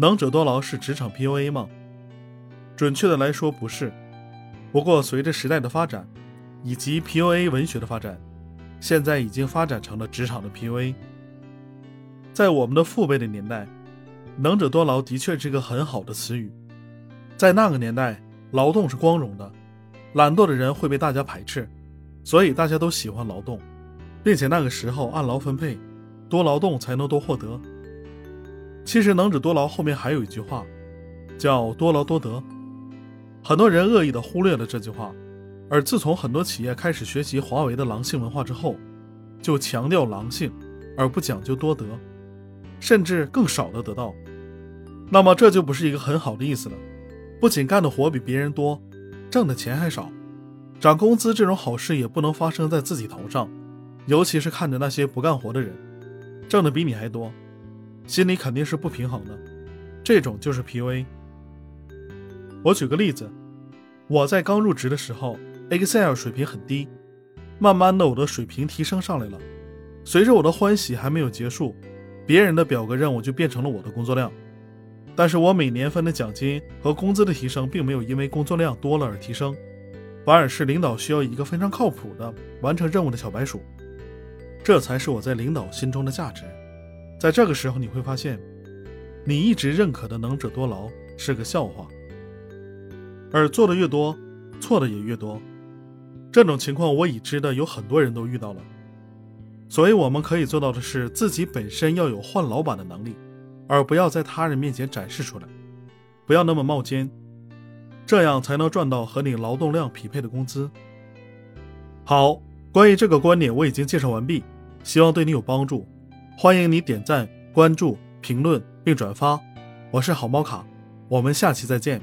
能者多劳是职场 PUA 吗？准确的来说不是。不过随着时代的发展，以及 PUA 文学的发展，现在已经发展成了职场的 PUA。在我们的父辈的年代，能者多劳的确是个很好的词语。在那个年代，劳动是光荣的，懒惰的人会被大家排斥，所以大家都喜欢劳动，并且那个时候按劳分配，多劳动才能多获得。其实“能者多劳”后面还有一句话，叫“多劳多得”。很多人恶意的忽略了这句话，而自从很多企业开始学习华为的狼性文化之后，就强调狼性，而不讲究多得。甚至更少的得到，那么这就不是一个很好的意思了。不仅干的活比别人多，挣的钱还少，涨工资这种好事也不能发生在自己头上。尤其是看着那些不干活的人，挣的比你还多，心里肯定是不平衡的。这种就是 PUA。我举个例子，我在刚入职的时候，Excel 水平很低，慢慢的我的水平提升上来了。随着我的欢喜还没有结束。别人的表格任务就变成了我的工作量，但是我每年分的奖金和工资的提升并没有因为工作量多了而提升，反而是领导需要一个非常靠谱的完成任务的小白鼠，这才是我在领导心中的价值。在这个时候，你会发现，你一直认可的能者多劳是个笑话，而做的越多，错的也越多。这种情况我已知的有很多人都遇到了。所以我们可以做到的是，自己本身要有换老板的能力，而不要在他人面前展示出来，不要那么冒尖，这样才能赚到和你劳动量匹配的工资。好，关于这个观点我已经介绍完毕，希望对你有帮助。欢迎你点赞、关注、评论并转发。我是好猫卡，我们下期再见。